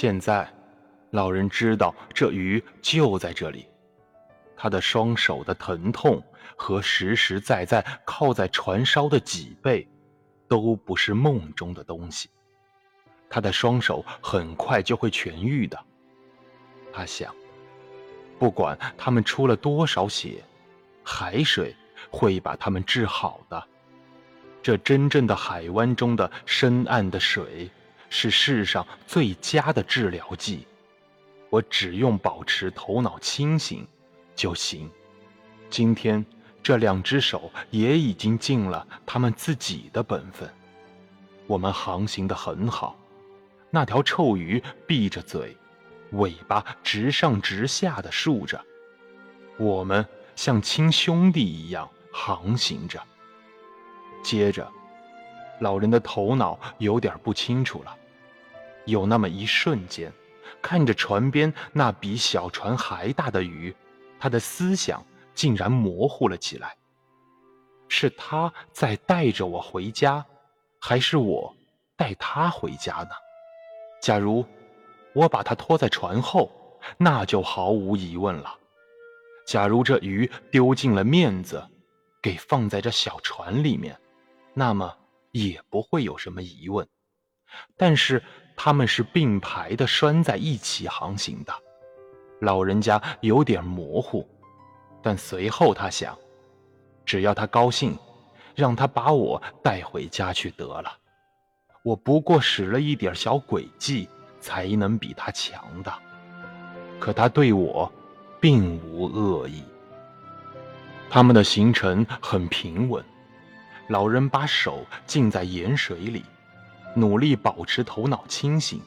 现在，老人知道这鱼就在这里。他的双手的疼痛和实实在在靠在船梢的脊背，都不是梦中的东西。他的双手很快就会痊愈的。他想，不管他们出了多少血，海水会把他们治好的。这真正的海湾中的深暗的水，是世上最佳的治疗剂。我只用保持头脑清醒。就行。今天这两只手也已经尽了他们自己的本分。我们航行的很好。那条臭鱼闭着嘴，尾巴直上直下的竖着。我们像亲兄弟一样航行着。接着，老人的头脑有点不清楚了。有那么一瞬间，看着船边那比小船还大的鱼。他的思想竟然模糊了起来。是他在带着我回家，还是我带他回家呢？假如我把他拖在船后，那就毫无疑问了。假如这鱼丢尽了面子，给放在这小船里面，那么也不会有什么疑问。但是他们是并排的拴在一起航行的。老人家有点模糊，但随后他想，只要他高兴，让他把我带回家去得了。我不过使了一点小诡计，才能比他强的。可他对我，并无恶意。他们的行程很平稳，老人把手浸在盐水里，努力保持头脑清醒。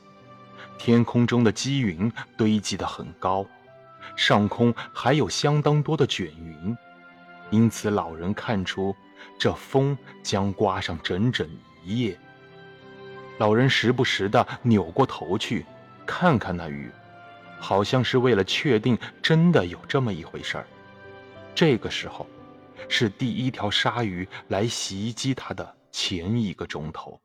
天空中的积云堆积得很高，上空还有相当多的卷云，因此老人看出这风将刮上整整一夜。老人时不时地扭过头去，看看那雨，好像是为了确定真的有这么一回事儿。这个时候，是第一条鲨鱼来袭击他的前一个钟头。